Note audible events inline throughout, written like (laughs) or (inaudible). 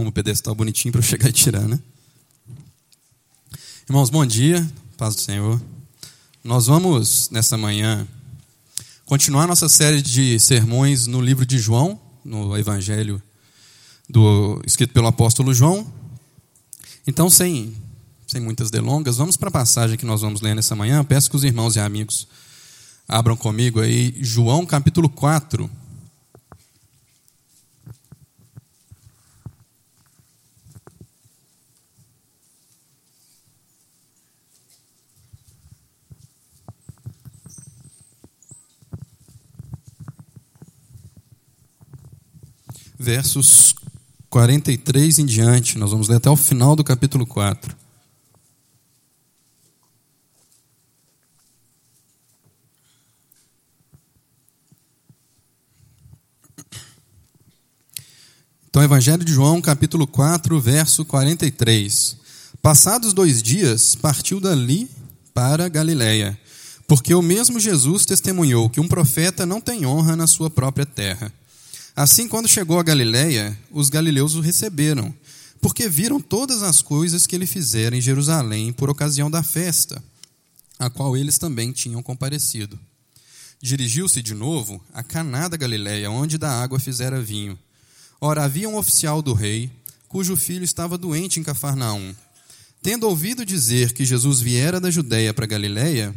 arruma o pedestal bonitinho para eu chegar e tirar, né? Irmãos, bom dia, paz do Senhor. Nós vamos, nessa manhã, continuar nossa série de sermões no livro de João, no Evangelho do, escrito pelo apóstolo João. Então, sem, sem muitas delongas, vamos para a passagem que nós vamos ler nessa manhã. Peço que os irmãos e amigos abram comigo aí, João capítulo 4. Versos 43 em diante. Nós vamos ler até o final do capítulo 4. Então, Evangelho de João, capítulo 4, verso 43. Passados dois dias, partiu dali para Galiléia, porque o mesmo Jesus testemunhou que um profeta não tem honra na sua própria terra. Assim, quando chegou a Galiléia, os galileus o receberam, porque viram todas as coisas que ele fizera em Jerusalém por ocasião da festa, a qual eles também tinham comparecido. Dirigiu-se de novo a Caná da Galiléia, onde da água fizera vinho. Ora, havia um oficial do rei, cujo filho estava doente em Cafarnaum. Tendo ouvido dizer que Jesus viera da Judéia para Galiléia,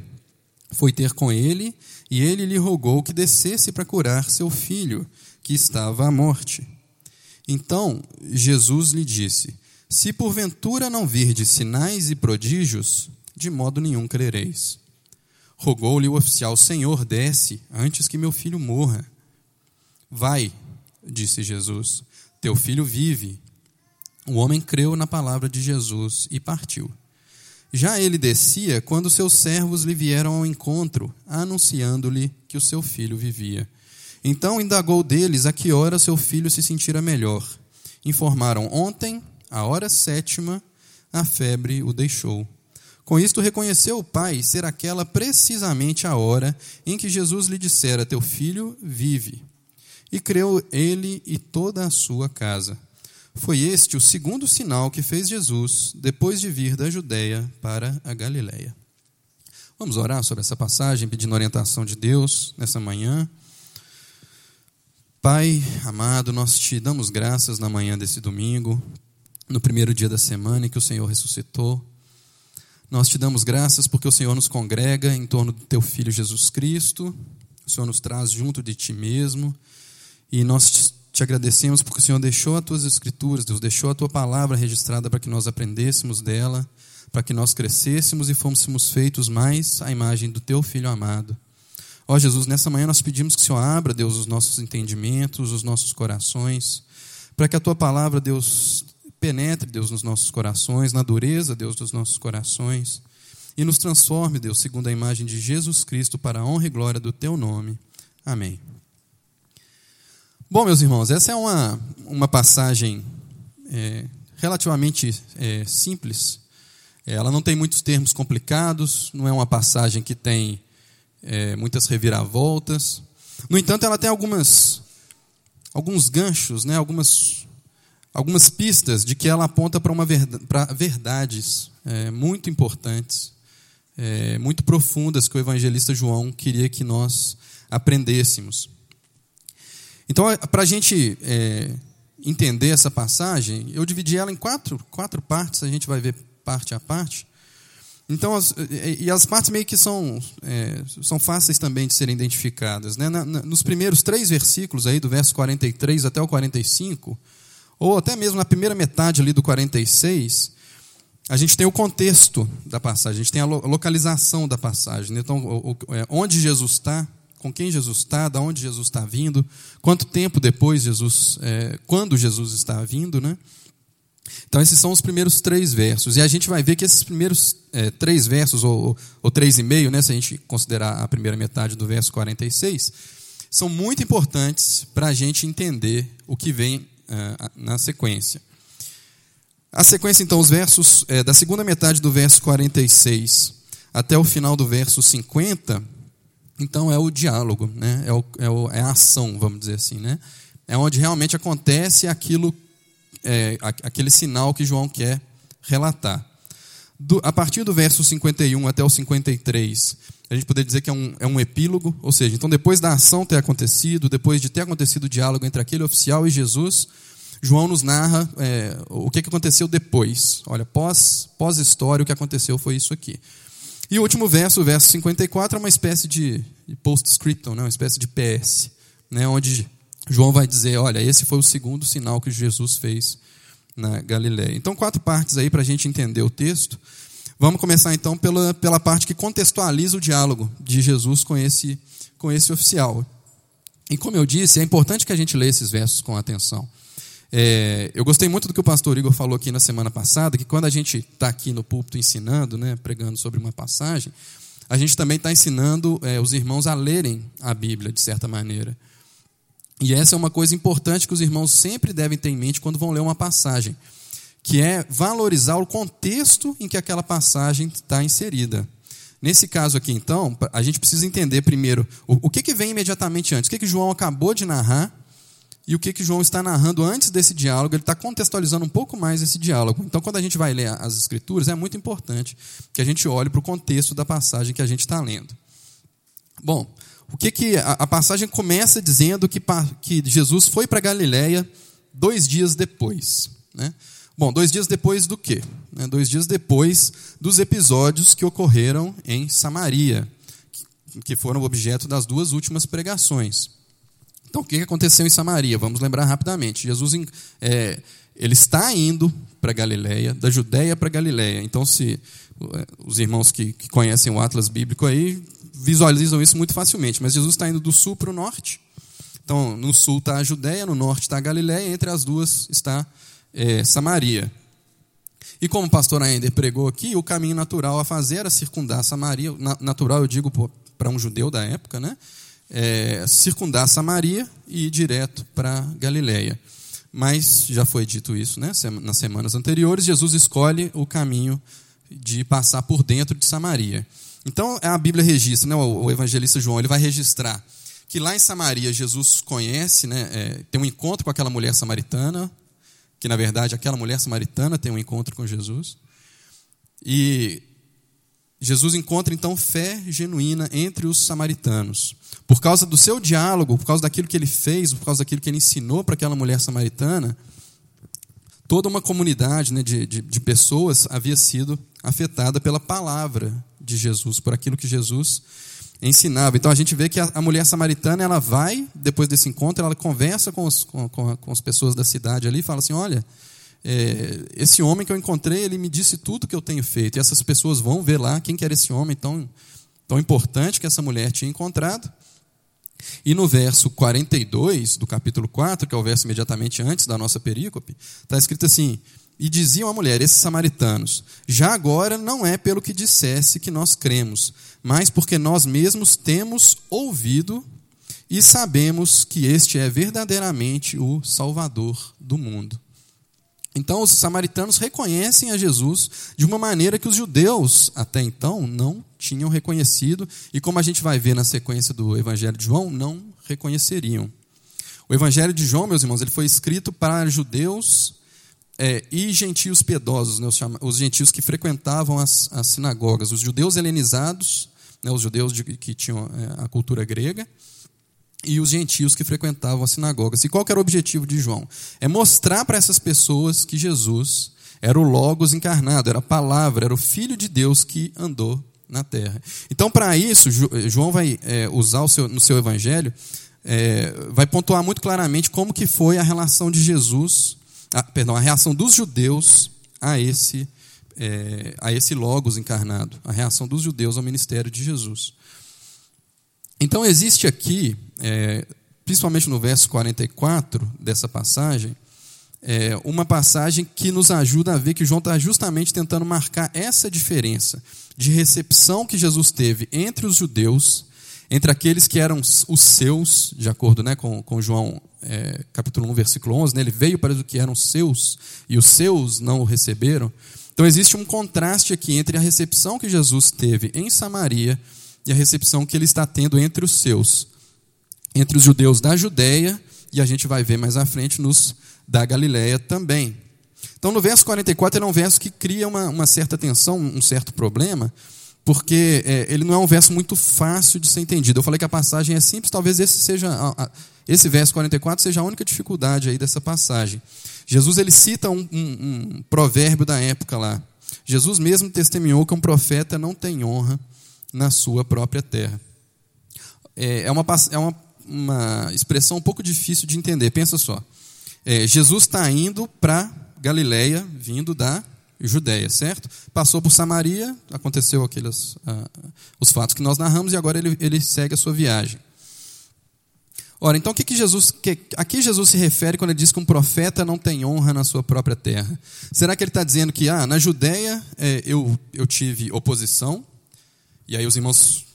foi ter com ele, e ele lhe rogou que descesse para curar seu filho, que estava à morte. Então Jesus lhe disse: Se porventura não virdes sinais e prodígios, de modo nenhum crereis. Rogou-lhe o oficial: Senhor, desce, antes que meu filho morra. Vai, disse Jesus, teu filho vive. O homem creu na palavra de Jesus e partiu. Já ele descia quando seus servos lhe vieram ao encontro, anunciando-lhe que o seu filho vivia. Então indagou deles a que hora seu filho se sentira melhor. Informaram ontem, a hora sétima, a febre o deixou. Com isto reconheceu o pai ser aquela precisamente a hora em que Jesus lhe dissera: Teu filho vive. E creu ele e toda a sua casa. Foi este o segundo sinal que fez Jesus depois de vir da Judéia para a Galiléia. Vamos orar sobre essa passagem, pedindo orientação de Deus nessa manhã. Pai amado, nós te damos graças na manhã desse domingo, no primeiro dia da semana em que o Senhor ressuscitou. Nós te damos graças porque o Senhor nos congrega em torno do teu filho Jesus Cristo, o Senhor nos traz junto de ti mesmo, e nós te agradecemos porque o Senhor deixou as tuas escrituras, Deus deixou a tua palavra registrada para que nós aprendêssemos dela, para que nós crescêssemos e fôssemos feitos mais à imagem do teu filho amado. Ó Jesus, nessa manhã nós pedimos que o Senhor abra, Deus, os nossos entendimentos, os nossos corações, para que a tua palavra, Deus, penetre, Deus, nos nossos corações, na dureza, Deus, dos nossos corações, e nos transforme, Deus, segundo a imagem de Jesus Cristo, para a honra e glória do teu nome. Amém. Bom, meus irmãos, essa é uma, uma passagem é, relativamente é, simples. Ela não tem muitos termos complicados, não é uma passagem que tem é, muitas reviravoltas. No entanto, ela tem algumas, alguns ganchos, né, algumas, algumas pistas de que ela aponta para, uma para verdades é, muito importantes, é, muito profundas que o evangelista João queria que nós aprendêssemos. Então, para a gente é, entender essa passagem, eu dividi ela em quatro, quatro partes, a gente vai ver parte a parte. Então, as, e as partes meio que são, é, são fáceis também de serem identificadas. Né? Na, na, nos primeiros três versículos, aí, do verso 43 até o 45, ou até mesmo na primeira metade ali do 46, a gente tem o contexto da passagem, a gente tem a localização da passagem. Né? Então, é, onde Jesus está, com quem Jesus está, da onde Jesus está vindo, quanto tempo depois Jesus, é, quando Jesus está vindo, né? Então, esses são os primeiros três versos. E a gente vai ver que esses primeiros é, três versos, ou, ou três e meio, né, se a gente considerar a primeira metade do verso 46, são muito importantes para a gente entender o que vem é, na sequência. A sequência, então, os versos é, da segunda metade do verso 46 até o final do verso 50, então é o diálogo, né? é, o, é, o, é a ação, vamos dizer assim. Né? É onde realmente acontece aquilo é, aquele sinal que João quer relatar. Do, a partir do verso 51 até o 53, a gente poderia dizer que é um, é um epílogo, ou seja, então depois da ação ter acontecido, depois de ter acontecido o diálogo entre aquele oficial e Jesus, João nos narra é, o que aconteceu depois. Olha, pós, pós-história, o que aconteceu foi isso aqui. E o último verso, o verso 54, é uma espécie de, de postscriptum, né? uma espécie de PS, né? onde João vai dizer: olha, esse foi o segundo sinal que Jesus fez na Galiléia. Então, quatro partes aí para a gente entender o texto. Vamos começar então pela, pela parte que contextualiza o diálogo de Jesus com esse, com esse oficial. E como eu disse, é importante que a gente leia esses versos com atenção. É, eu gostei muito do que o pastor Igor falou aqui na semana passada, que quando a gente está aqui no púlpito ensinando, né, pregando sobre uma passagem, a gente também está ensinando é, os irmãos a lerem a Bíblia, de certa maneira. E essa é uma coisa importante que os irmãos sempre devem ter em mente quando vão ler uma passagem que é valorizar o contexto em que aquela passagem está inserida. Nesse caso aqui, então, a gente precisa entender primeiro o, que, que vem imediatamente antes, o que, que João acabou de narrar e o que, que João está narrando antes desse diálogo, ele está contextualizando um pouco mais esse diálogo. Então, quando a gente vai ler as Escrituras, é muito importante que a gente olhe para o contexto da passagem que a gente está lendo. Bom, o que, que a, passagem começa dizendo que, que Jesus foi para Galiléia dois dias depois. Né? Bom, dois dias depois do quê? Né, dois dias depois dos episódios que ocorreram em Samaria, que foram objeto das duas últimas pregações. Então, o que aconteceu em Samaria? Vamos lembrar rapidamente. Jesus é, ele está indo para Galiléia, da Judéia para Galiléia. Então, se é, os irmãos que, que conhecem o Atlas bíblico aí visualizam isso muito facilmente. Mas Jesus está indo do sul para o norte. Então, no sul está a Judéia, no norte está a Galiléia, entre as duas está é, Samaria. E como o pastor Aender pregou aqui, o caminho natural a fazer era circundar Samaria, natural eu digo para um judeu da época, né? É, circundar Samaria e ir direto para Galiléia. Mas já foi dito isso, né? Nas semanas anteriores, Jesus escolhe o caminho de passar por dentro de Samaria. Então a Bíblia registra, né? o evangelista João ele vai registrar que lá em Samaria Jesus conhece, né? É, tem um encontro com aquela mulher samaritana, que na verdade aquela mulher samaritana tem um encontro com Jesus. E Jesus encontra então fé genuína entre os samaritanos. Por causa do seu diálogo, por causa daquilo que ele fez, por causa daquilo que ele ensinou para aquela mulher samaritana, toda uma comunidade né, de, de, de, pessoas havia sido afetada pela palavra de Jesus, por aquilo que Jesus ensinava. Então a gente vê que a, mulher samaritana ela vai, depois desse encontro, ela conversa com, os, com, com, com as pessoas da cidade ali e fala assim: olha. É, esse homem que eu encontrei, ele me disse tudo que eu tenho feito. E essas pessoas vão ver lá quem que era esse homem tão, tão importante que essa mulher tinha encontrado. E no verso 42 do capítulo 4, que é o verso imediatamente antes da nossa perícope, está escrito assim: e diziam à mulher, esses samaritanos: Já agora não é pelo que dissesse que nós cremos, mas porque nós mesmos temos ouvido e sabemos que este é verdadeiramente o Salvador do mundo. Então, os samaritanos reconhecem a Jesus de uma maneira que os judeus, até então, não tinham reconhecido, e como a gente vai ver na sequência do Evangelho de João, não reconheceriam. O Evangelho de João, meus irmãos, ele foi escrito para judeus é, e gentios piedosos, né, os, os, gentios que frequentavam as, as, sinagogas, os judeus helenizados, né, os judeus de, que tinham é, a cultura grega, e os gentios que frequentavam as sinagogas. E qual era o objetivo de João? É mostrar para essas pessoas que Jesus era o Logos encarnado, era a palavra, era o Filho de Deus que andou na terra. Então, para isso, João vai é, usar seu, no seu evangelho, é, vai pontuar muito claramente como que foi a relação de Jesus a, ah, perdão, a reação dos judeus a esse, é, a esse Logos encarnado, a reação dos judeus ao ministério de Jesus. Então, existe aqui, é, principalmente no verso 44 dessa passagem, é, uma passagem que nos ajuda a ver que João está justamente tentando marcar essa diferença de recepção que Jesus teve entre os judeus, entre aqueles que eram os seus, de acordo né, com, com João é, capítulo 1, versículo 11, né, ele veio para os que eram seus e os seus não o receberam. Então existe um contraste aqui entre a recepção que Jesus teve em Samaria e a recepção que ele está tendo entre os seus, entre os judeus da Judéia, e a gente vai ver mais à frente nos da Galiléia também. Então, no verso 44, ele é um verso que cria uma, uma certa tensão, um certo problema, porque é, ele não é um verso muito fácil de ser entendido. Eu falei que a passagem é simples, talvez esse seja a, a, esse verso 44 seja a única dificuldade aí dessa passagem. Jesus ele cita um, um, um provérbio da época lá. Jesus mesmo testemunhou que um profeta não tem honra na sua própria terra. É, é, uma, é uma, uma expressão um pouco difícil de entender. Pensa só. É, Jesus está indo para Galiléia, vindo da Judéia, certo? Passou por Samaria, aconteceu aqueles ah, os fatos que nós narramos e agora ele, ele segue a sua viagem. Ora, então o que, que Jesus, que, a que Jesus se refere quando ele diz que um profeta não tem honra na sua própria terra? Será que ele está dizendo que ah, na Judéia é, eu, eu tive oposição? E aí os irmãos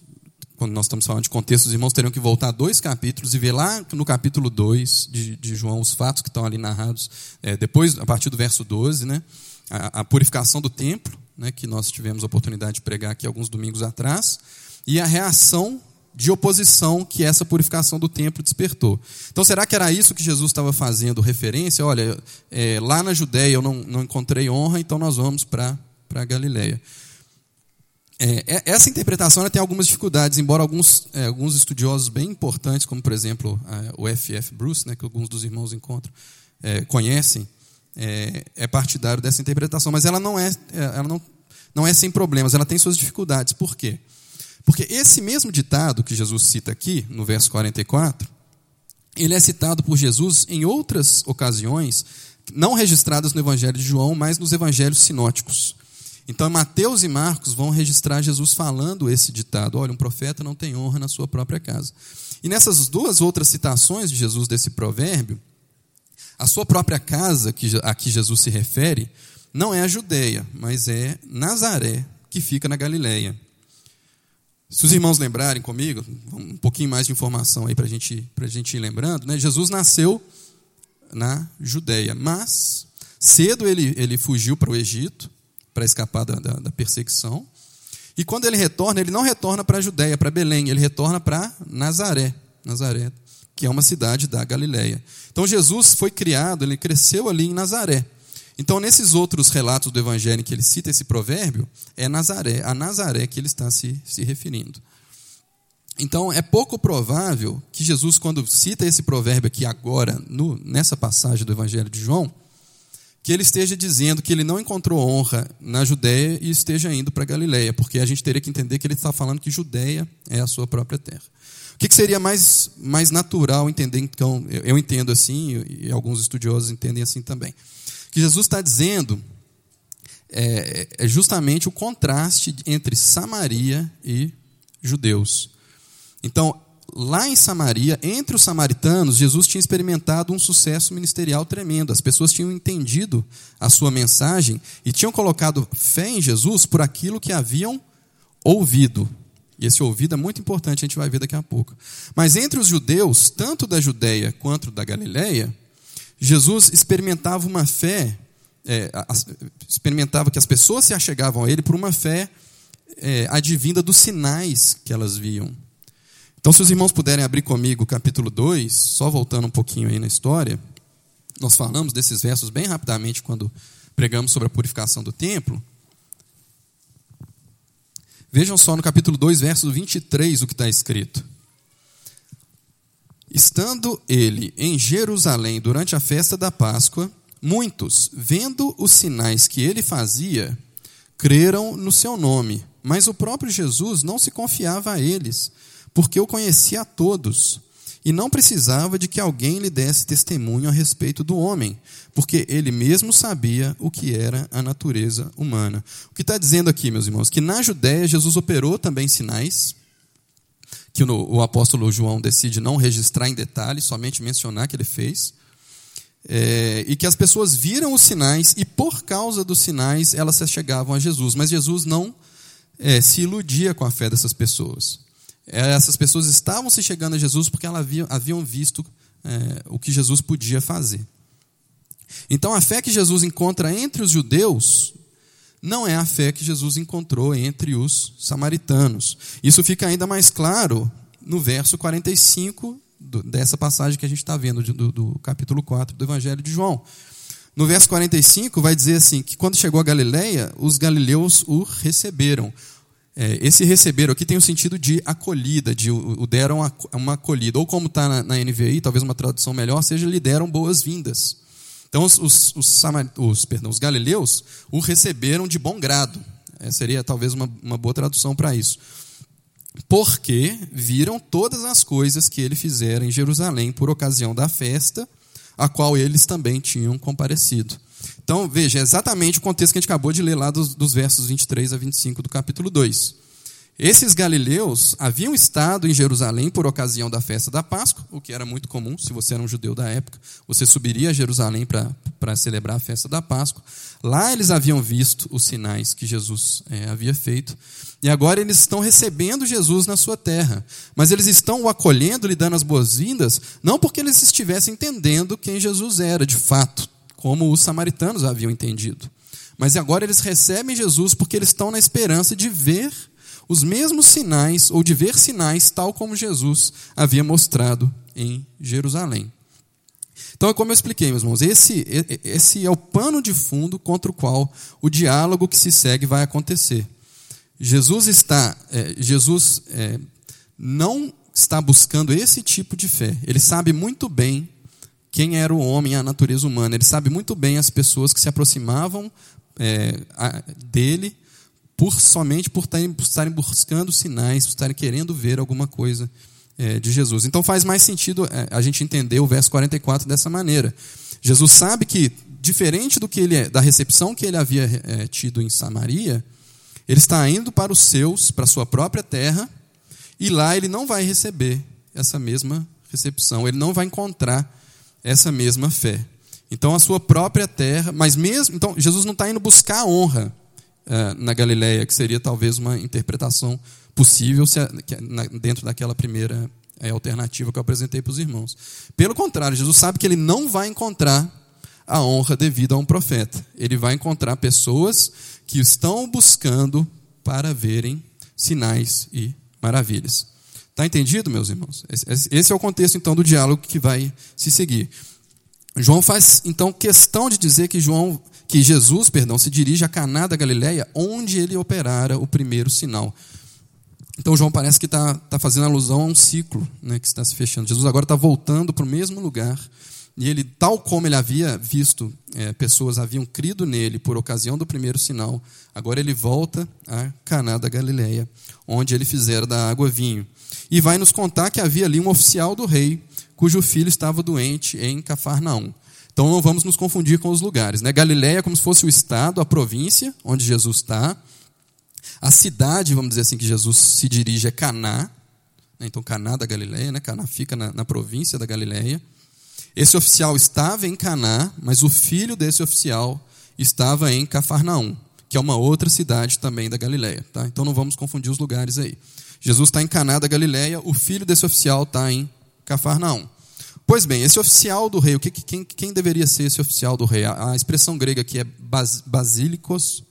quando nós estamos falando de contexto, os irmãos teriam que voltar dois capítulos e ver lá no capítulo 2 de, de João os fatos que estão ali narrados, é, depois, a partir do verso 12, né, a, a, purificação do templo, né, que nós tivemos a oportunidade de pregar aqui alguns domingos atrás, e a reação de oposição que essa purificação do templo despertou. Então, será que era isso que Jesus estava fazendo referência? Olha, é, lá na Judéia eu não, não encontrei honra, então nós vamos para a Galileia. É, é, essa interpretação tem algumas dificuldades, embora alguns, é, alguns estudiosos bem importantes, como por exemplo o F.F. Bruce, né, que alguns dos irmãos encontram, é, conhecem, é, é, partidário dessa interpretação, mas ela não é, é, ela não, não é sem problemas, ela tem suas dificuldades. Por quê? Porque esse mesmo ditado que Jesus cita aqui, no verso 44, ele é citado por Jesus em outras ocasiões, não registradas no Evangelho de João, mas nos evangelhos sinóticos. Então, Mateus e Marcos vão registrar Jesus falando esse ditado: olha, um profeta não tem honra na sua própria casa. E nessas duas outras citações de Jesus desse provérbio, a sua própria casa, a que Jesus se refere, não é a Judeia, mas é Nazaré, que fica na Galileia. Se os irmãos lembrarem comigo, um pouquinho mais de informação aí para gente, a gente ir lembrando, né? Jesus nasceu na Judeia, mas cedo ele, ele fugiu para o Egito, para escapar da, da, da, perseguição. E quando ele retorna, ele não retorna para a Judéia, para Belém, ele retorna para Nazaré, Nazaré, que é uma cidade da Galiléia. Então Jesus foi criado, ele cresceu ali em Nazaré. Então, nesses outros relatos do Evangelho que ele cita esse provérbio, é Nazaré, a Nazaré que ele está se, se referindo. Então, é pouco provável que Jesus, quando cita esse provérbio aqui agora, no, nessa passagem do Evangelho de João, que ele esteja dizendo que ele não encontrou honra na Judéia e esteja indo para Galiléia, porque a gente teria que entender que ele está falando que Judéia é a sua própria terra. O que, que seria mais, mais natural entender? Então, eu, eu entendo assim, e alguns estudiosos entendem assim também. Que Jesus está dizendo é, é justamente o contraste entre Samaria e judeus. Então, lá em Samaria, entre os samaritanos, Jesus tinha experimentado um sucesso ministerial tremendo. As pessoas tinham entendido a sua mensagem e tinham colocado fé em Jesus por aquilo que haviam ouvido. E esse ouvido é muito importante, a gente vai ver daqui a pouco. Mas entre os judeus, tanto da Judéia quanto da Galiléia, Jesus experimentava uma fé, é, experimentava que as pessoas se achegavam a ele por uma fé é, advinda dos sinais que elas viam. Então, se os irmãos puderem abrir comigo o capítulo 2, só voltando um pouquinho aí na história, nós falamos desses versos bem rapidamente quando pregamos sobre a purificação do templo. Vejam só no capítulo 2, verso 23, o que está escrito. Estando ele em Jerusalém durante a festa da Páscoa, muitos, vendo os sinais que ele fazia, creram no seu nome, mas o próprio Jesus não se confiava a eles porque eu conhecia a todos e não precisava de que alguém lhe desse testemunho a respeito do homem, porque ele mesmo sabia o que era a natureza humana. O que está dizendo aqui, meus irmãos? Que na Judéia Jesus operou também sinais, que o, apóstolo João decide não registrar em detalhes, somente mencionar que ele fez. É, e que as pessoas viram os sinais e por causa dos sinais elas se chegavam a Jesus, mas Jesus não é, se iludia com a fé dessas pessoas. É, essas pessoas estavam se chegando a Jesus porque elas haviam, haviam visto é, o que Jesus podia fazer. Então, a fé que Jesus encontra entre os judeus não é a fé que Jesus encontrou entre os samaritanos. Isso fica ainda mais claro no verso 45 do, dessa passagem que a gente está vendo, do, do capítulo 4 do Evangelho de João. No verso 45 vai dizer assim, que quando chegou a Galileia, os galileus o receberam. É, esse receberam aqui tem o sentido de acolhida, de o, deram uma acolhida. Ou como está na, na, NVI, talvez uma tradução melhor, seja lhe deram boas-vindas. Então os, os, os, os, perdão, os galileus o receberam de bom grado. É, seria talvez uma, uma boa tradução para isso. Porque viram todas as coisas que ele fizera em Jerusalém por ocasião da festa, a qual eles também tinham comparecido. Então, veja, é exatamente o contexto que a gente acabou de ler lá dos, dos versos 23 a 25 do capítulo 2. Esses galileus haviam estado em Jerusalém por ocasião da festa da Páscoa, o que era muito comum, se você era um judeu da época, você subiria a Jerusalém para celebrar a festa da Páscoa. Lá eles haviam visto os sinais que Jesus é, havia feito, e agora eles estão recebendo Jesus na sua terra. Mas eles estão o acolhendo, lhe dando as boas-vindas, não porque eles estivessem entendendo quem Jesus era de fato como os samaritanos haviam entendido. Mas agora eles recebem Jesus porque eles estão na esperança de ver os mesmos sinais, ou de ver sinais, tal como Jesus havia mostrado em Jerusalém. Então, é como eu expliquei, meus irmãos, esse, esse é o pano de fundo contra o qual o diálogo que se segue vai acontecer. Jesus está, é, Jesus é, não está buscando esse tipo de fé. Ele sabe muito bem quem era o homem, a natureza humana. Ele sabe muito bem as pessoas que se aproximavam é, a, dele por somente por estarem, por estarem, buscando sinais, por estarem querendo ver alguma coisa é, de Jesus. Então faz mais sentido é, a gente entender o verso 44 dessa maneira. Jesus sabe que, diferente do que ele é, da recepção que ele havia é, tido em Samaria, ele está indo para os seus, para a sua própria terra, e lá ele não vai receber essa mesma recepção, ele não vai encontrar essa mesma fé. Então, a sua própria terra, mas mesmo. Então, Jesus não está indo buscar a honra uh, na Galileia, que seria talvez uma interpretação possível se, na, dentro daquela primeira é, alternativa que eu apresentei para os irmãos. Pelo contrário, Jesus sabe que ele não vai encontrar a honra devida a um profeta. Ele vai encontrar pessoas que estão buscando para verem sinais e maravilhas. Está entendido, meus irmãos? Esse é o contexto, então, do diálogo que vai se seguir. João faz, então, questão de dizer que João, que Jesus, perdão, se dirige a Caná da Galileia, onde ele operara o primeiro sinal. Então, João parece que está tá fazendo alusão a um ciclo né, que está se fechando. Jesus agora está voltando para o mesmo lugar e ele, tal como ele havia visto, é, pessoas haviam crido nele por ocasião do primeiro sinal, agora ele volta a Caná da Galileia, onde ele fizera da água vinho. E vai nos contar que havia ali um oficial do rei, cujo filho estava doente em Cafarnaum. Então não vamos nos confundir com os lugares. Né? Galileia é como se fosse o estado, a província onde Jesus está. A cidade, vamos dizer assim, que Jesus se dirige é Caná. Né? Então Caná da Galileia, né? Caná fica na, na província da Galileia. Esse oficial estava em Caná, mas o filho desse oficial estava em Cafarnaum, que é uma outra cidade também da Galileia. Tá? Então não vamos confundir os lugares aí. Jesus está em Caná da Galileia, o filho desse oficial está em Cafarnaum. Pois bem, esse oficial do rei, o que, quem, quem deveria ser esse oficial do rei? A, a expressão grega aqui é bas, basílicos,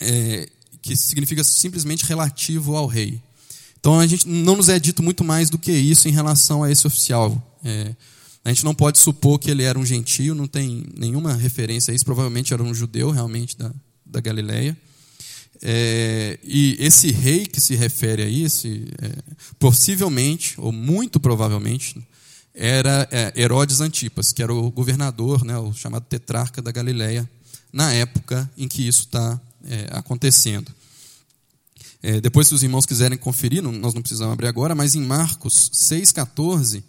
é, que significa simplesmente relativo ao rei. Então a gente não nos é dito muito mais do que isso em relação a esse oficial. É, a gente não pode supor que ele era um gentio, não tem nenhuma referência a isso. Provavelmente era um judeu, realmente, da, da Galileia. É, e esse rei que se refere a isso, é, possivelmente, ou muito provavelmente, era é, Herodes Antipas, que era o governador, né, o chamado tetrarca da Galileia, na época em que isso está é, acontecendo. É, depois, se os irmãos quiserem conferir, não, nós não precisamos abrir agora, mas em Marcos 6,14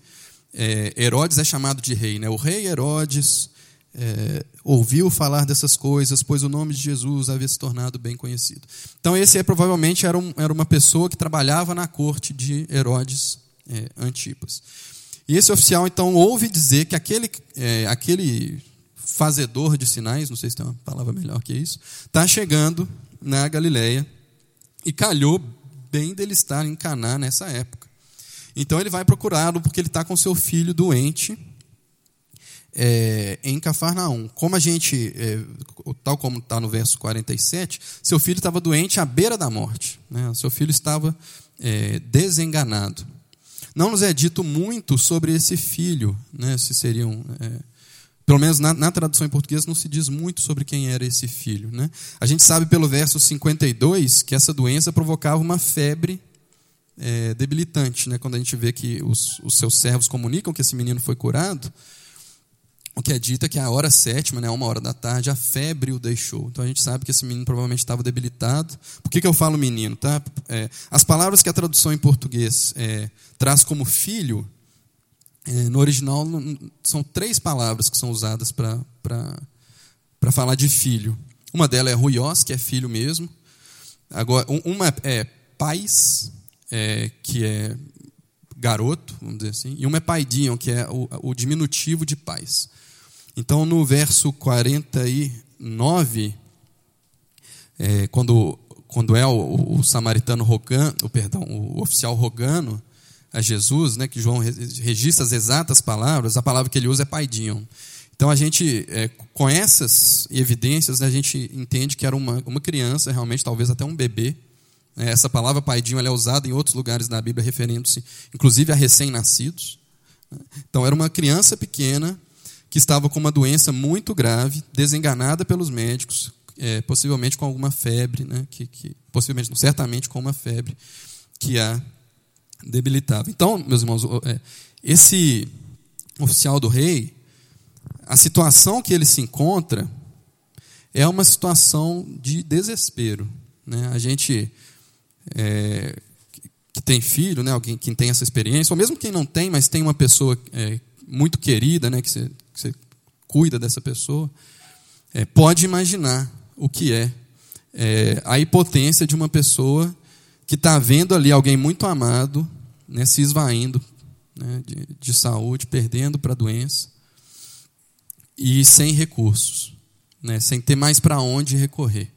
é, Herodes é chamado de rei. Né? O rei Herodes é, ouviu falar dessas coisas, pois o nome de Jesus havia se tornado bem conhecido. Então, esse é, provavelmente era, um, era uma pessoa que trabalhava na corte de Herodes é, Antipas. E esse oficial, então, ouve dizer que aquele, é, aquele fazedor de sinais, não sei se tem uma palavra melhor que isso, está chegando na Galileia e calhou bem dele estar em Caná nessa época. Então ele vai procurá-lo porque ele está com seu filho doente é, em Cafarnaum. Como a gente, é, tal como está no verso 47, seu filho estava doente à beira da morte. Né? Seu filho estava é, desenganado. não nos é dito muito sobre esse filho, né? se seriam. É, pelo menos na, na, tradução em português não se diz muito sobre quem era esse filho. Né? A gente sabe pelo verso 52 que essa doença provocava uma febre é, debilitante. Né? Quando a gente vê que os, os seus servos comunicam que esse menino foi curado, o que é dito é que a hora sétima, né, uma hora da tarde, a febre o deixou. Então a gente sabe que esse menino provavelmente estava debilitado. Por que, que eu falo menino? Tá? É, as palavras que a tradução em português é, traz como filho, é, no original são três palavras que são usadas para falar de filho. Uma delas é ruios, que é filho mesmo. Agora, uma é pais, é, que é garoto, vamos dizer assim, e uma é paidion, que é o, o diminutivo de pais. Então, no verso 49, é, quando, quando é o, o samaritano rogando, o perdão, o oficial rogando a Jesus, né, que João registra as exatas palavras, a palavra que ele usa é paidion. Então a gente, é, com essas evidências, né, a gente entende que era uma, uma criança, realmente, talvez até um bebê. Né. Essa palavra paidinho é usada em outros lugares da Bíblia, referindo-se inclusive a recém-nascidos. Né. Então era uma criança pequena que estava com uma doença muito grave, desenganada pelos médicos, é, possivelmente com alguma febre, né, que, que, possivelmente, certamente com uma febre que a debilitava. Então, meus irmãos, é, esse oficial do rei, a situação que ele se encontra é uma situação de desespero. Né? A gente é, que tem filho, né, alguém que tem essa experiência, ou mesmo quem não tem, mas tem uma pessoa é, muito querida, né, que você você cuida dessa pessoa, é, pode imaginar o que é, é a impotência de uma pessoa que está vendo ali alguém muito amado né, se esvaindo né, de, de saúde, perdendo para a doença e sem recursos, né, sem ter mais para onde recorrer.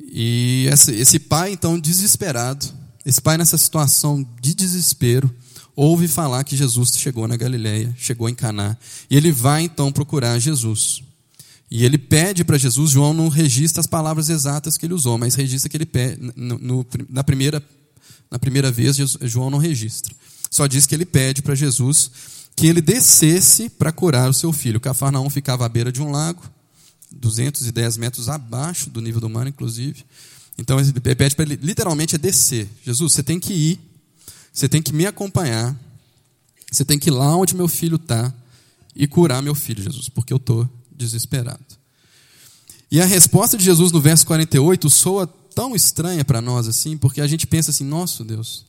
E esse, esse pai, então, desesperado, esse pai nessa situação de desespero, ouve falar que Jesus chegou na Galileia, chegou em Caná, e ele vai então procurar Jesus. E ele pede para Jesus, João não registra as palavras exatas que ele usou, mas registra que ele pede, no, no, na, primeira, na primeira vez, João não registra. Só diz que ele pede para Jesus que ele descesse para curar o seu filho. Cafarnaum ficava à beira de um lago, 210 metros abaixo do nível do mar, inclusive. Então ele pede para ele, literalmente, é descer. Jesus, você tem que ir você tem que me acompanhar. Você tem que ir lá onde meu filho está e curar meu filho, Jesus, porque eu estou desesperado. E a resposta de Jesus no verso 48 soa tão estranha para nós assim, porque a gente pensa assim: nosso Deus,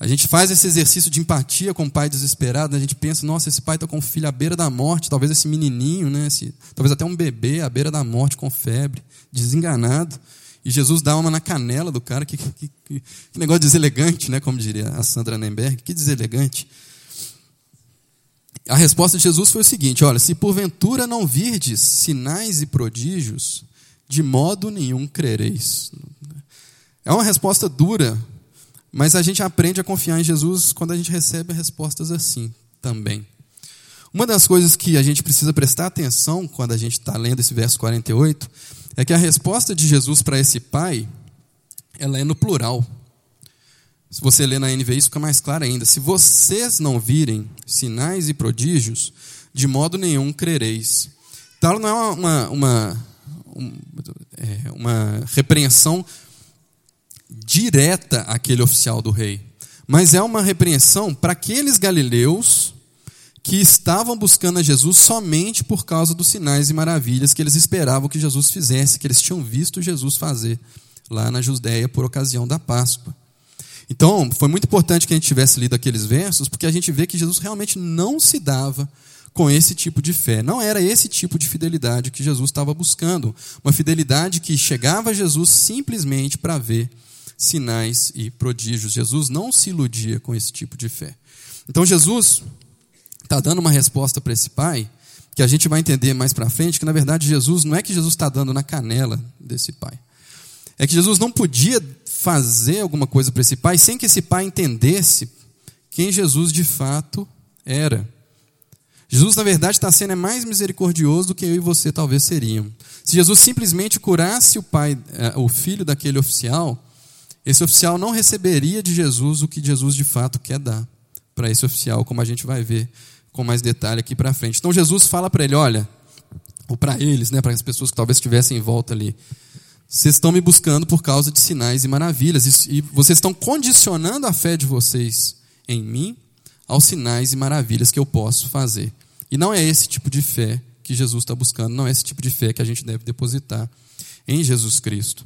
a gente faz esse exercício de empatia com o pai desesperado, a gente pensa, nossa, esse pai está com o filho à beira da morte, talvez esse menininho, né, esse, talvez até um bebê à beira da morte com febre, desenganado. E Jesus dá uma na canela do cara. Que, que, que, que negócio deselegante, né? Como diria a Sandra Nemberg. Que deselegante. A resposta de Jesus foi o seguinte: olha, se porventura não virdes sinais e prodígios, de modo nenhum crereis. É uma resposta dura, mas a gente aprende a confiar em Jesus quando a gente recebe respostas assim também. Uma das coisas que a gente precisa prestar atenção quando a gente está lendo esse verso 48 é que a resposta de Jesus para esse pai, ela é no plural. Se você ler na NVI, isso fica mais claro ainda. Se vocês não virem sinais e prodígios, de modo nenhum crereis. Então, não é uma, uma, uma, é, uma repreensão direta àquele oficial do rei, mas é uma repreensão para aqueles galileus que estavam buscando a Jesus somente por causa dos sinais e maravilhas que eles esperavam que Jesus fizesse, que eles tinham visto Jesus fazer lá na Judéia por ocasião da Páscoa. Então, foi muito importante que a gente tivesse lido aqueles versos, porque a gente vê que Jesus realmente não se dava com esse tipo de fé. Não era esse tipo de fidelidade que Jesus estava buscando. Uma fidelidade que chegava a Jesus simplesmente para ver sinais e prodígios. Jesus não se iludia com esse tipo de fé. Então, Jesus está dando uma resposta para esse pai, que a gente vai entender mais para frente, que na verdade Jesus, não é que Jesus está dando na canela desse pai. É que Jesus não podia fazer alguma coisa para esse pai sem que esse pai entendesse quem Jesus de fato era. Jesus, na verdade, está sendo mais misericordioso do que eu e você talvez seriam. Se Jesus simplesmente curasse o pai, eh, o filho daquele oficial, esse oficial não receberia de Jesus o que Jesus de fato quer dar para esse oficial, como a gente vai ver com mais detalhe aqui para frente. Então Jesus fala para ele: olha, ou para eles, né, para as pessoas que talvez estivessem em volta ali. Vocês estão me buscando por causa de sinais e maravilhas, e vocês estão condicionando a fé de vocês em mim aos sinais e maravilhas que eu posso fazer. E não é esse tipo de fé que Jesus está buscando, não é esse tipo de fé que a gente deve depositar em Jesus Cristo.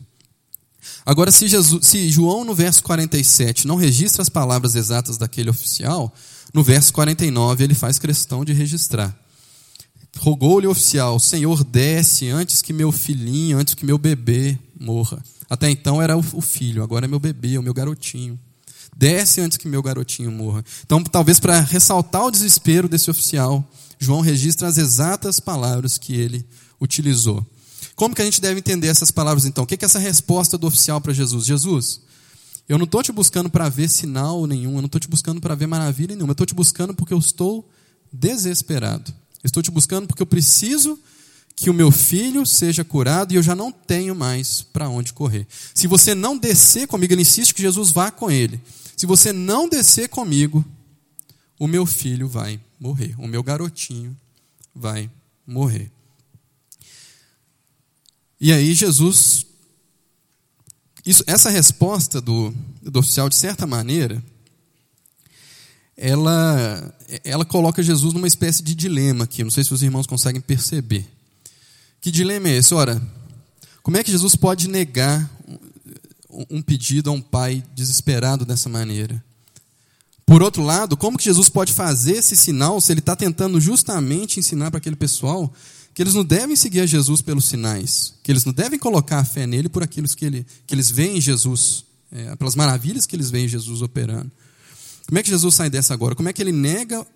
Agora, se, Jesus, se João, no verso 47, não registra as palavras exatas daquele oficial, no verso 49 ele faz questão de registrar. Rogou-lhe o oficial: Senhor, desce antes que meu filhinho, antes que meu bebê morra. Até então era o filho, agora é meu bebê, o meu garotinho. Desce antes que meu garotinho morra. Então, talvez para ressaltar o desespero desse oficial, João registra as exatas palavras que ele utilizou. Como que a gente deve entender essas palavras então? O que é essa resposta do oficial para Jesus? Jesus, eu não estou te buscando para ver sinal nenhum, eu não estou te buscando para ver maravilha nenhuma, eu estou te buscando porque eu estou desesperado. Estou te buscando porque eu preciso que o meu filho seja curado e eu já não tenho mais para onde correr. Se você não descer comigo, ele insiste que Jesus vá com ele. Se você não descer comigo, o meu filho vai morrer, o meu garotinho vai morrer. E aí Jesus, isso, essa resposta do, do oficial, de certa maneira, ela, ela coloca Jesus numa espécie de dilema aqui. Não sei se os irmãos conseguem perceber. Que dilema é esse? Ora, como é que Jesus pode negar um pedido a um pai desesperado dessa maneira? Por outro lado, como que Jesus pode fazer esse sinal se ele está tentando justamente ensinar para aquele pessoal que eles não devem seguir a Jesus pelos sinais, que eles não devem colocar a fé nele por aquilo que, ele, que eles veem em Jesus, é, pelas maravilhas que eles veem Jesus operando. Como é que Jesus sai dessa agora? Como é que ele nega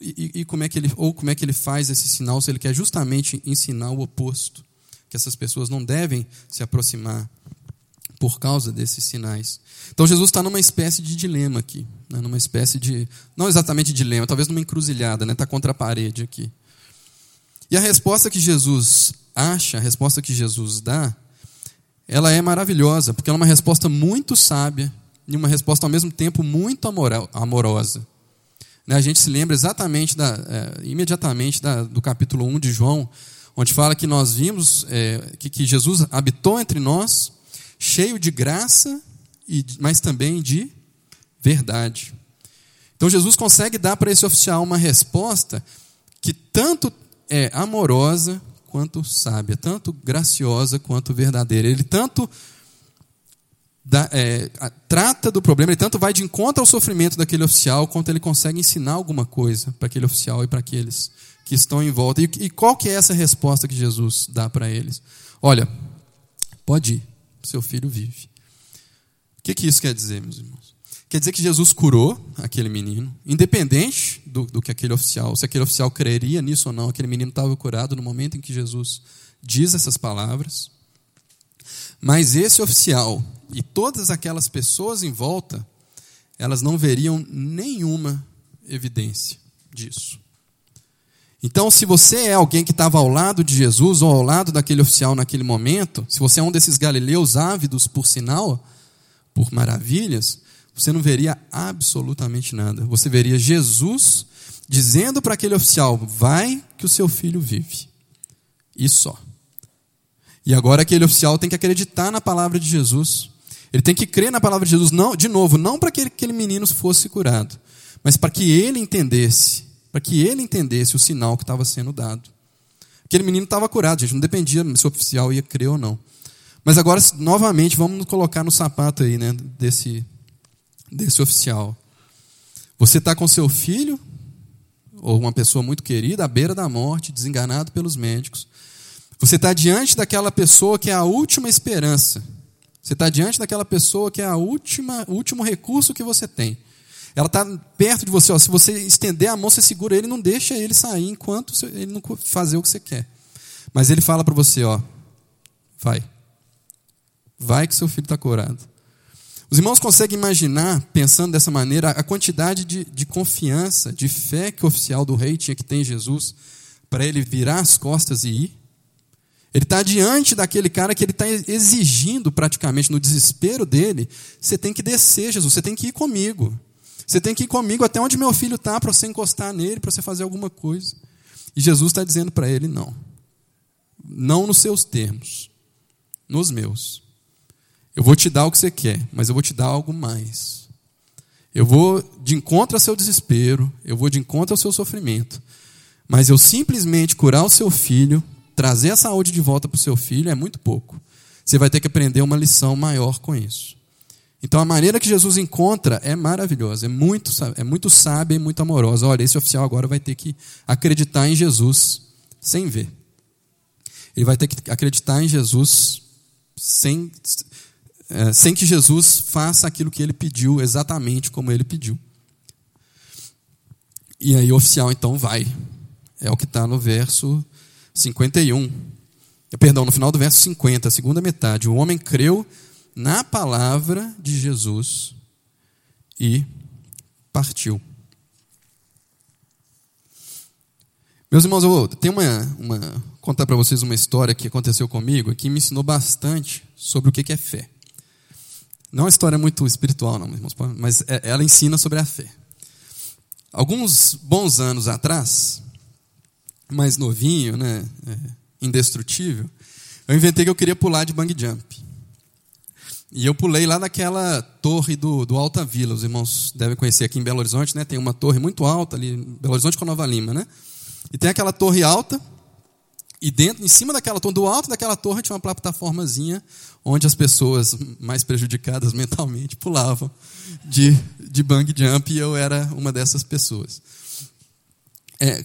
e, e, como é que ele ou como é que ele faz esse sinal se ele quer justamente ensinar o oposto, que essas pessoas não devem se aproximar por causa desses sinais. Então Jesus está numa espécie de dilema aqui, né? numa espécie de não exatamente dilema, talvez numa encruzilhada, né? Está contra a parede aqui. E a resposta que Jesus acha, a resposta que Jesus dá, ela é maravilhosa, porque ela é uma resposta muito sábia e uma resposta ao mesmo tempo muito amorosa. Né, a gente se lembra exatamente, da, é, imediatamente da, do capítulo 1 de João, onde fala que nós vimos é, que, que, Jesus habitou entre nós, cheio de graça, e, mas também de verdade. Então Jesus consegue dar para esse oficial uma resposta que tanto é amorosa quanto sábia, tanto graciosa quanto verdadeira. Ele tanto é, trata do problema, ele tanto vai de encontro ao sofrimento daquele oficial, quanto ele consegue ensinar alguma coisa para aquele oficial e para aqueles que estão em volta. E, e qual que é essa resposta que Jesus dá para eles? Olha, pode ir, seu filho vive. O que, que isso quer dizer, meus irmãos? Quer dizer que Jesus curou aquele menino, independente do, do que aquele oficial, se aquele oficial creria nisso ou não, aquele menino estava curado no momento em que Jesus diz essas palavras. Mas esse oficial e todas aquelas pessoas em volta, elas não veriam nenhuma evidência disso. Então, se você é alguém que estava ao lado de Jesus ou ao lado daquele oficial naquele momento, se você é um desses galileus ávidos por sinal, por maravilhas, você não veria absolutamente nada. Você veria Jesus dizendo para aquele oficial: vai que o seu filho vive. E só. E agora aquele oficial tem que acreditar na palavra de Jesus. Ele tem que crer na palavra de Jesus, não, de novo, não para que aquele menino fosse curado, mas para que ele entendesse, para que ele entendesse o sinal que estava sendo dado. Aquele menino estava curado, gente, não dependia se o oficial ia crer ou não. Mas agora, novamente, vamos colocar no sapato aí, né, desse, desse oficial. Você está com seu filho, ou uma pessoa muito querida, à beira da morte, desenganado pelos médicos. Você está diante daquela pessoa que é a última esperança. Você está diante daquela pessoa que é a última, último recurso que você tem. Ela está perto de você. Ó, se você estender a mão, você segura ele, não deixa ele sair enquanto ele não fazer o que você quer. Mas ele fala para você, ó, vai, vai que seu filho está curado. Os irmãos conseguem imaginar, pensando dessa maneira, a quantidade de, de confiança, de fé que o oficial do rei tinha que ter em Jesus para ele virar as costas e ir? Ele está diante daquele cara que ele está exigindo praticamente no desespero dele: você tem que descer, Jesus, você tem que ir comigo. Você tem que ir comigo até onde meu filho está para você encostar nele, para você fazer alguma coisa. E Jesus está dizendo para ele: não. Não nos seus termos, nos meus. Eu vou te dar o que você quer, mas eu vou te dar algo mais. Eu vou de encontro ao seu desespero, eu vou de encontro ao seu sofrimento, mas eu simplesmente curar o seu filho, trazer a saúde de volta para o seu filho é muito pouco. Você vai ter que aprender uma lição maior com isso. Então a maneira que Jesus encontra é maravilhosa, é muito, é muito sábia e muito amorosa. Olha, esse oficial agora vai ter que acreditar em Jesus sem ver. Ele vai ter que acreditar em Jesus sem, é, sem que Jesus faça aquilo que ele pediu, exatamente como ele pediu. E aí o oficial então vai. É o que está no verso 51. Perdão, no final do verso 50, a segunda metade. O homem creu na palavra de Jesus e partiu. Meus irmãos, eu tenho uma, uma contar para vocês uma história que aconteceu comigo que me ensinou bastante sobre o que é fé. Não é uma história muito espiritual, não, irmãos, mas é, ela ensina sobre a fé. Alguns bons anos atrás, mais novinho, né, é, indestrutível, eu inventei que eu queria pular de bang jump. E eu pulei lá naquela torre do, do Alta Vila. Os irmãos devem conhecer aqui em Belo Horizonte, né? Tem uma torre muito alta ali, Belo Horizonte com Nova Lima, né? E tem aquela torre alta, e dentro, em cima daquela torre, do alto daquela torre, tinha uma plataformazinha onde as pessoas mais prejudicadas (laughs) mentalmente pulavam de, de bang jump e eu era uma dessas pessoas. É,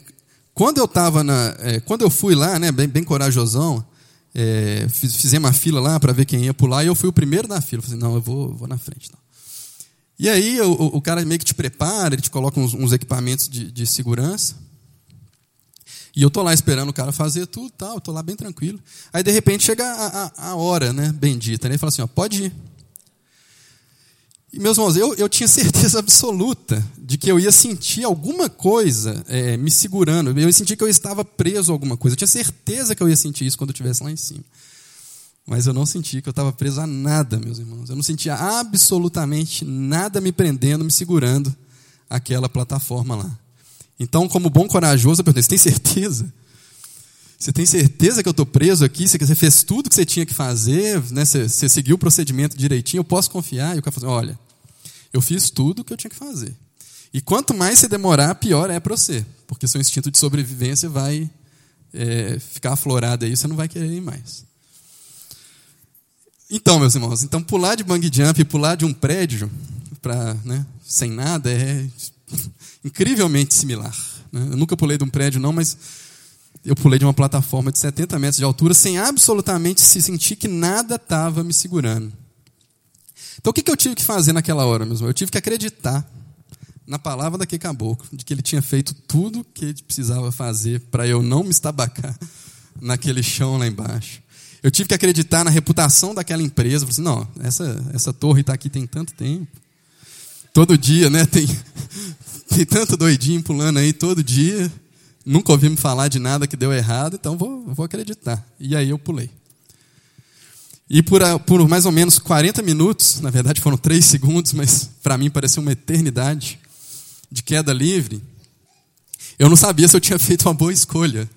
quando eu estava na, é, quando eu fui lá, né, bem, bem corajosão, é, fiz, fizemos uma fila lá para ver quem ia pular e eu fui o primeiro na fila. Falei, não, eu vou, vou na frente. Não. E aí o, o, cara meio que te prepara, ele te coloca uns, uns equipamentos de, de segurança. E eu tô lá esperando o cara fazer tudo, tal, tô lá bem tranquilo. Aí de repente chega a, a, a hora, né, bendita, né? Fala assim, ó, pode ir. E meus irmãos, eu, eu tinha (laughs) certeza absoluta de que eu ia sentir alguma coisa é, me segurando. Eu ia sentir que eu estava preso a alguma coisa. Eu tinha certeza que eu ia sentir isso quando eu estivesse lá em cima. Mas eu não senti que eu estava preso a nada, meus irmãos. Eu não sentia absolutamente nada me prendendo, me segurando aquela plataforma lá. Então, como bom corajoso, eu perguntei: você tem certeza? Você tem certeza que eu estou preso aqui? Você fez tudo que você tinha que fazer? Né? Você, você seguiu o procedimento direitinho? Eu posso confiar? E o cara falou: assim, olha, eu fiz tudo o que eu tinha que fazer. E quanto mais você demorar, pior é para você, porque seu instinto de sobrevivência vai é, ficar aflorado aí, você não vai querer ir mais. Então, meus irmãos, então pular de bang jump pular de um prédio para, né, sem nada é incrivelmente similar. Né? Eu nunca pulei de um prédio, não, mas eu pulei de uma plataforma de 70 metros de altura sem absolutamente se sentir que nada estava me segurando. Então o que, eu tive que fazer naquela hora, meus irmãos? Eu tive que acreditar na palavra daquele caboclo, de que ele tinha feito tudo que ele precisava fazer para eu não me estabacar (laughs) naquele chão lá embaixo. Eu tive que acreditar na reputação daquela empresa. Falei assim, não, essa, essa torre está aqui tem tanto tempo. Todo dia, né? Tem, tem tanto doidinho pulando aí todo dia. Nunca ouvi me falar de nada que deu errado, então vou, vou acreditar. E aí eu pulei. E por, por mais ou menos 40 minutos, na verdade foram 3 segundos, mas para mim pareceu uma eternidade de queda livre, eu não sabia se eu tinha feito uma boa escolha.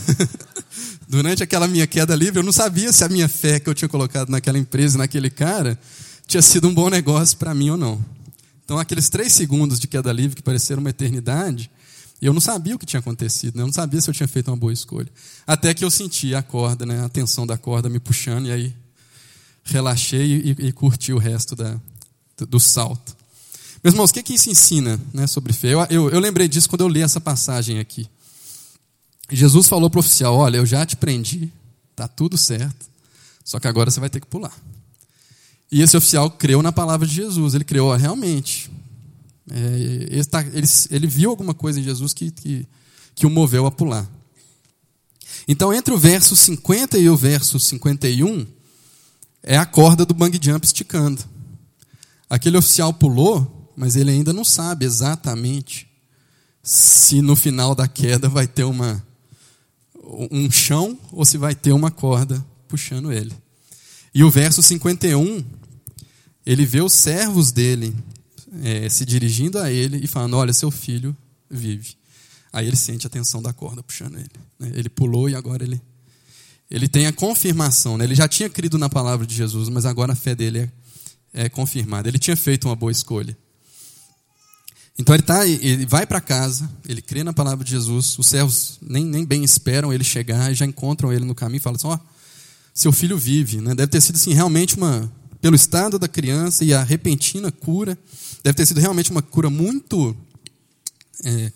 (laughs) Durante aquela minha queda livre, eu não sabia se a minha fé que eu tinha colocado naquela empresa, naquele cara, tinha sido um bom negócio para mim ou não. Então, aqueles três segundos de queda livre que pareceram uma eternidade, eu não sabia o que tinha acontecido, né? eu não sabia se eu tinha feito uma boa escolha. Até que eu senti a corda, né? a tensão da corda me puxando, e aí relaxei e, e curti o resto da, do, salto. Meus irmãos, o que, que isso ensina né, sobre fé? Eu, eu, eu lembrei disso quando eu li essa passagem aqui. Jesus falou para o oficial: Olha, eu já te prendi, está tudo certo, só que agora você vai ter que pular. E esse oficial creu na palavra de Jesus. Ele creu, realmente. É, ele, tá, ele, ele, viu alguma coisa em Jesus que, que, que o moveu a pular. Então, entre o verso 50 e o verso 51, é a corda do bang jump esticando. Aquele oficial pulou, mas ele ainda não sabe exatamente se no final da queda vai ter uma, um chão ou se vai ter uma corda puxando ele. E o verso 51 ele vê os servos dele é, se dirigindo a ele e falando: Olha, seu filho vive. Aí ele sente a tensão da corda puxando ele. Né? Ele pulou e agora ele, ele tem a confirmação. Né? Ele já tinha crido na palavra de Jesus, mas agora a fé dele é, é confirmada. Ele tinha feito uma boa escolha. Então ele, tá, ele vai para casa, ele crê na palavra de Jesus, os servos nem, nem bem esperam ele chegar, já encontram ele no caminho e falam assim: Ó, oh, seu filho vive. Né? Deve ter sido assim, realmente uma. Pelo estado da criança e a repentina cura, deve ter sido realmente uma cura muito é,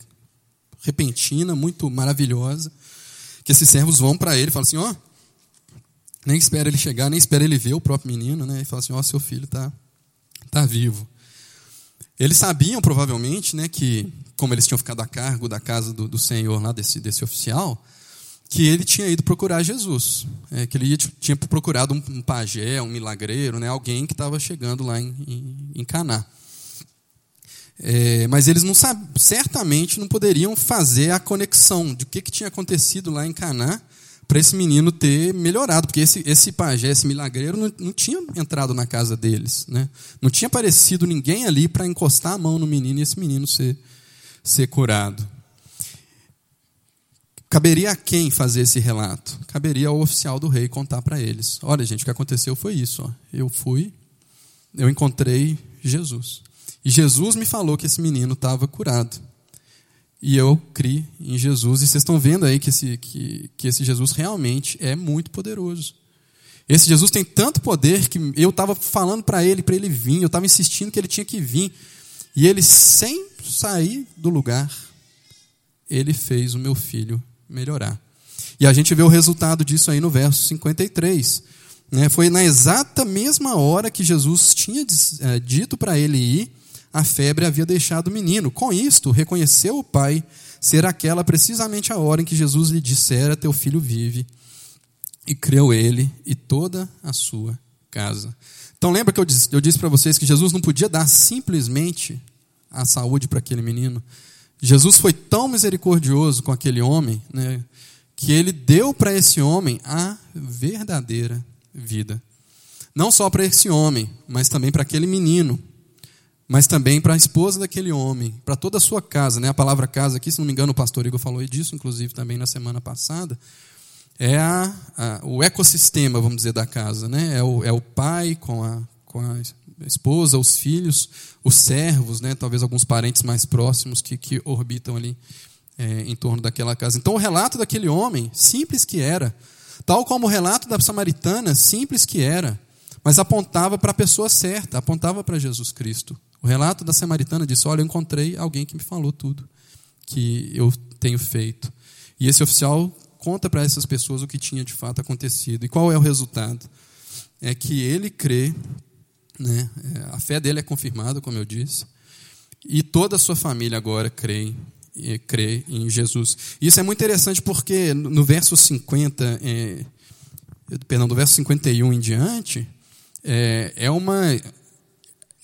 repentina, muito maravilhosa. Que esses servos vão para ele e falam assim: Ó, oh, nem espera ele chegar, nem espera ele ver o próprio menino, né? E fala assim: Ó, oh, seu filho está tá vivo. Eles sabiam, provavelmente, né, que, como eles tinham ficado a cargo da casa do, do Senhor, lá desse, desse oficial, que ele tinha ido procurar Jesus. É, que ele tinha procurado um, um, pajé, um milagreiro, né, alguém que estava chegando lá em, em, em Caná. É, mas eles não certamente não poderiam fazer a conexão de o que, que tinha acontecido lá em Caná para esse menino ter melhorado, porque esse, esse pajé, esse milagreiro, não, não tinha entrado na casa deles. Né? Não tinha aparecido ninguém ali para encostar a mão no menino e esse menino ser, ser curado. Caberia a quem fazer esse relato? Caberia ao oficial do rei contar para eles: olha, gente, o que aconteceu foi isso. Ó. Eu fui, eu encontrei Jesus. E Jesus me falou que esse menino estava curado. E eu criei em Jesus. E vocês estão vendo aí que esse, que, que esse Jesus realmente é muito poderoso. Esse Jesus tem tanto poder que eu estava falando para ele, para ele vir, eu estava insistindo que ele tinha que vir. E ele, sem sair do lugar, ele fez o meu filho melhorar. E a gente vê o resultado disso aí no verso 53. Né? Foi na exata mesma hora que Jesus tinha é, dito para ele ir a febre havia deixado o menino. Com isto, reconheceu o pai ser aquela precisamente a hora em que Jesus lhe dissera: Teu filho vive. E creu ele e toda a sua casa. Então, lembra que eu disse, eu disse para vocês que Jesus não podia dar simplesmente a saúde para aquele menino? Jesus foi tão misericordioso com aquele homem, né, que ele deu para esse homem a verdadeira vida. Não só para esse homem, mas também para aquele menino mas também para a esposa daquele homem, para toda a sua casa. Né? A palavra casa aqui, se não me engano, o pastor Igor falou disso, inclusive, também na semana passada. É a, a, o ecossistema, vamos dizer, da casa. Né? É, o, é o pai com a, com a esposa, os filhos, os servos, né? talvez alguns parentes mais próximos que, que orbitam ali é, em torno daquela casa. Então, o relato daquele homem, simples que era, tal como o relato da samaritana, simples que era, mas apontava para a pessoa certa, apontava para Jesus Cristo. O relato da samaritana disse: Olha, eu encontrei alguém que me falou tudo que eu tenho feito. E esse oficial conta para essas pessoas o que tinha de fato acontecido. E qual é o resultado? É que ele crê, né? É, a fé dele é confirmada, como eu disse, e toda a sua família agora crê, crê em Jesus. Isso é muito interessante porque no verso 50, é, perdão, do verso 51 em diante, é, é uma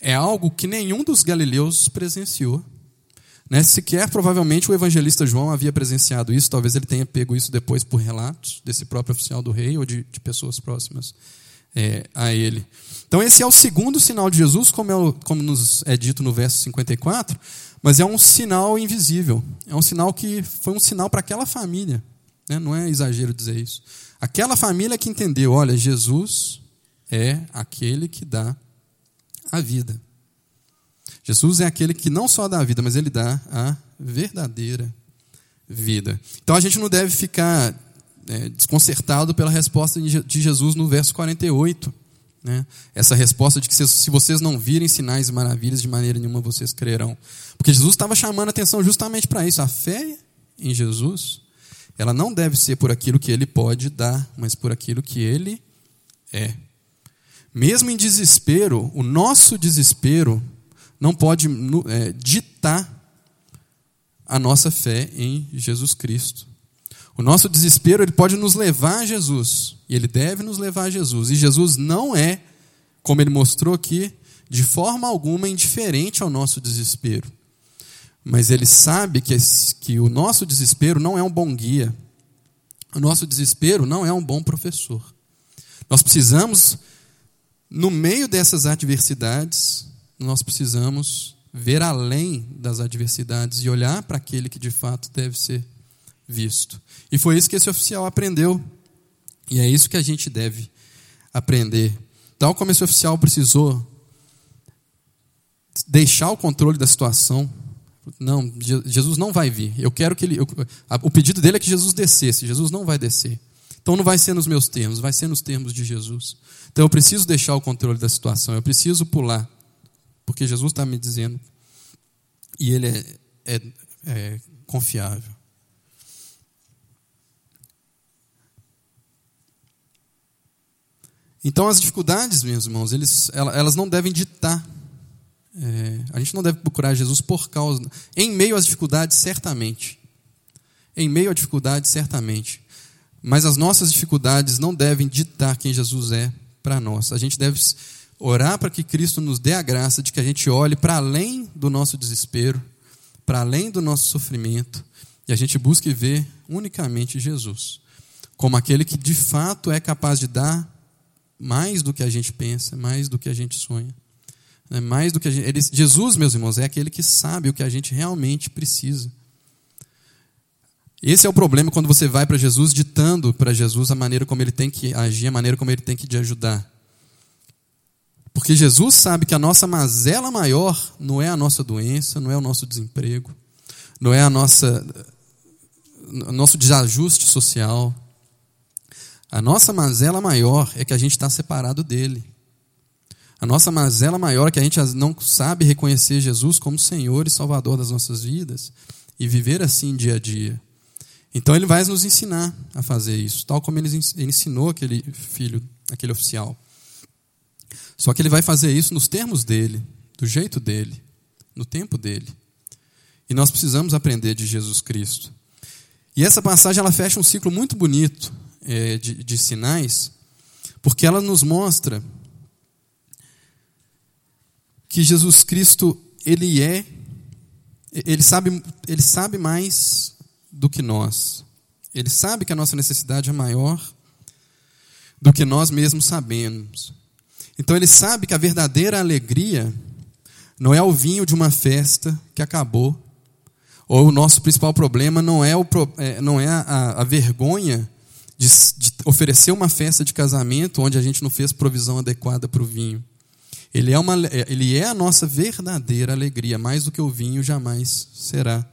é algo que nenhum dos galileus presenciou. Né? Sequer, provavelmente, o evangelista João havia presenciado isso, talvez ele tenha pego isso depois por relatos desse próprio oficial do rei ou de, de pessoas próximas é, a ele. Então, esse é o segundo sinal de Jesus, como, é, como nos é dito no verso 54, mas é um sinal invisível. É um sinal que foi um sinal para aquela família. Né? Não é exagero dizer isso. Aquela família que entendeu: olha, Jesus é aquele que dá a vida. Jesus é aquele que não só dá a vida, mas ele dá a verdadeira vida. Então a gente não deve ficar é, desconcertado pela resposta de Jesus no verso 48. Né? Essa resposta de que se vocês não virem sinais e maravilhas, de maneira nenhuma vocês crerão. Porque Jesus estava chamando atenção justamente para isso. A fé em Jesus, ela não deve ser por aquilo que ele pode dar, mas por aquilo que ele é. Mesmo em desespero, o nosso desespero não pode é, ditar a nossa fé em Jesus Cristo. O nosso desespero ele pode nos levar a Jesus, e ele deve nos levar a Jesus. E Jesus não é, como ele mostrou aqui, de forma alguma indiferente ao nosso desespero. Mas ele sabe que, que o nosso desespero não é um bom guia. O nosso desespero não é um bom professor. Nós precisamos no meio dessas adversidades, nós precisamos ver além das adversidades e olhar para aquele que de fato deve ser visto. E foi isso que esse oficial aprendeu. E é isso que a gente deve aprender. Tal como esse oficial precisou deixar o controle da situação. Não, Jesus não vai vir. Eu quero que ele. Eu, o pedido dele é que Jesus descesse. Jesus não vai descer. Então não vai ser nos meus termos, vai ser nos termos de Jesus. Então eu preciso deixar o controle da situação, eu preciso pular, porque Jesus está me dizendo e ele é, é, é confiável. Então as dificuldades, meus irmãos, eles, elas não devem ditar. É, a gente não deve procurar Jesus por causa. Em meio às dificuldades, certamente. Em meio à dificuldade, certamente. Mas as nossas dificuldades não devem ditar quem Jesus é para nós. A gente deve orar para que Cristo nos dê a graça de que a gente olhe para além do nosso desespero, para além do nosso sofrimento, e a gente busque ver unicamente Jesus, como aquele que de fato é capaz de dar mais do que a gente pensa, mais do que a gente sonha. É mais do que gente, ele, Jesus, meus irmãos, é aquele que sabe o que a gente realmente precisa. Esse é o problema quando você vai para Jesus ditando para Jesus a maneira como ele tem que agir, a maneira como ele tem que te ajudar. Porque Jesus sabe que a nossa mazela maior não é a nossa doença, não é o nosso desemprego, não é a nossa nosso desajuste social. A nossa mazela maior é que a gente está separado dele. A nossa mazela maior é que a gente não sabe reconhecer Jesus como Senhor e Salvador das nossas vidas e viver assim dia a dia. Então ele vai nos ensinar a fazer isso, tal como ele ensinou aquele filho, aquele oficial. Só que ele vai fazer isso nos termos dele, do jeito dele, no tempo dele. E nós precisamos aprender de Jesus Cristo. E essa passagem ela fecha um ciclo muito bonito é, de, de sinais, porque ela nos mostra que Jesus Cristo ele é, ele sabe, ele sabe mais do que nós. Ele sabe que a nossa necessidade é maior do que nós mesmos sabemos. Então ele sabe que a verdadeira alegria não é o vinho de uma festa que acabou, ou o nosso principal problema não é, o, é, não é a, a vergonha de, de oferecer uma festa de casamento onde a gente não fez provisão adequada para o vinho. Ele é, uma, ele é a nossa verdadeira alegria, mais do que o vinho jamais será.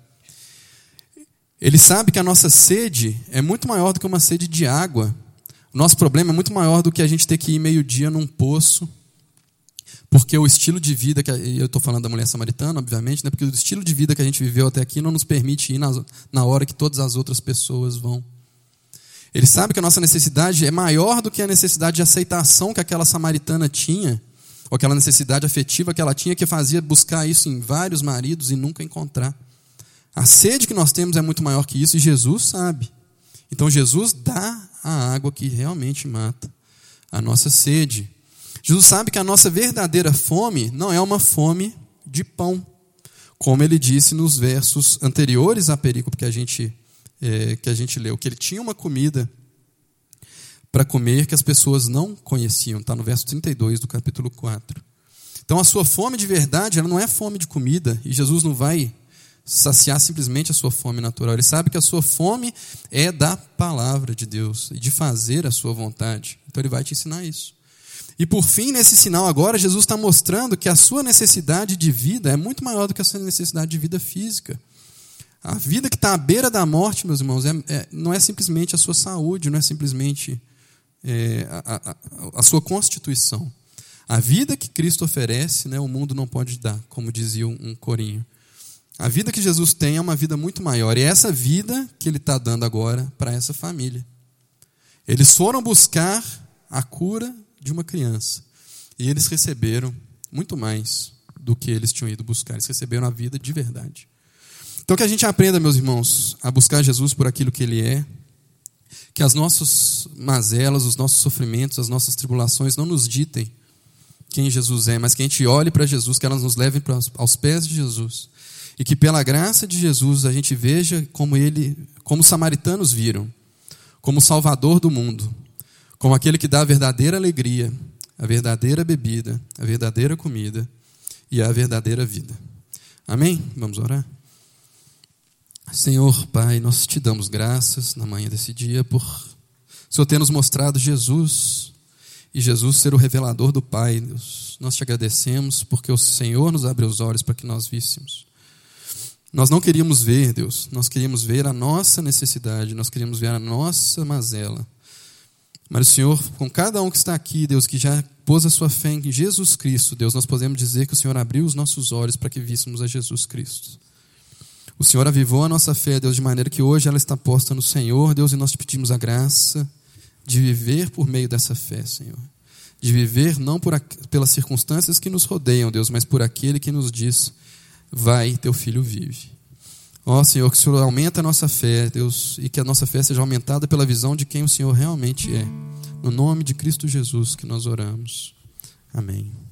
Ele sabe que a nossa sede é muito maior do que uma sede de água. O nosso problema é muito maior do que a gente ter que ir meio-dia num poço. Porque o estilo de vida, que eu estou falando da mulher samaritana, obviamente, né? porque o estilo de vida que a gente viveu até aqui não nos permite ir na, na hora que todas as outras pessoas vão. Ele sabe que a nossa necessidade é maior do que a necessidade de aceitação que aquela samaritana tinha, ou aquela necessidade afetiva que ela tinha, que fazia buscar isso em vários maridos e nunca encontrar. A sede que nós temos é muito maior que isso e Jesus sabe. Então Jesus dá a água que realmente mata a nossa sede. Jesus sabe que a nossa verdadeira fome não é uma fome de pão, como ele disse nos versos anteriores à perícope que a gente, é, que a gente leu, que ele tinha uma comida para comer que as pessoas não conheciam, está no verso 32 do capítulo 4. Então a sua fome de verdade, ela não é fome de comida, e Jesus não vai saciar simplesmente a sua fome natural. Ele sabe que a sua fome é da palavra de Deus e de fazer a sua vontade. Então ele vai te ensinar isso. E por fim, nesse sinal agora, Jesus está mostrando que a sua necessidade de vida é muito maior do que a sua necessidade de vida física. A vida que está à beira da morte, meus irmãos, é, é, não é simplesmente a sua saúde, não é simplesmente é, a, a, a, sua constituição. A vida que Cristo oferece, né, o mundo não pode dar, como dizia um, um corinho. A vida que Jesus tem é uma vida muito maior. E é essa vida que ele está dando agora para essa família. Eles foram buscar a cura de uma criança. E eles receberam muito mais do que eles tinham ido buscar. Eles receberam a vida de verdade. Então que a gente aprenda, meus irmãos, a buscar Jesus por aquilo que ele é. Que as nossas mazelas, os nossos sofrimentos, as nossas tribulações não nos ditem quem Jesus é, mas que a gente olhe para Jesus, que elas nos levem aos pés de Jesus e que pela graça de Jesus a gente veja como ele, como os samaritanos viram, como salvador do mundo, como aquele que dá a verdadeira alegria, a verdadeira bebida, a verdadeira comida e a verdadeira vida. Amém? Vamos orar? Senhor, Pai, nós te damos graças na manhã desse dia por o Senhor ter nos mostrado Jesus e Jesus ser o revelador do Pai. Deus. Nós te agradecemos porque o Senhor nos abriu os olhos para que nós víssemos. Nós não queríamos ver, Deus, nós queríamos ver a nossa necessidade, nós queríamos ver a nossa mazela. Mas o Senhor, com cada um que está aqui, Deus, que já pôs a sua fé em Jesus Cristo, Deus, nós podemos dizer que o Senhor abriu os nossos olhos para que víssemos a Jesus Cristo. O Senhor avivou a nossa fé, Deus, de maneira que hoje ela está posta no Senhor, Deus, e nós te pedimos a graça de viver por meio dessa fé, Senhor. De viver não por, pelas circunstâncias que nos rodeiam, Deus, mas por aquele que nos diz: vai, teu filho vive. Ó Senhor, que o Senhor aumente a nossa fé, Deus, e que a nossa fé seja aumentada pela visão de quem o Senhor realmente é. No nome de Cristo Jesus que nós oramos. Amém.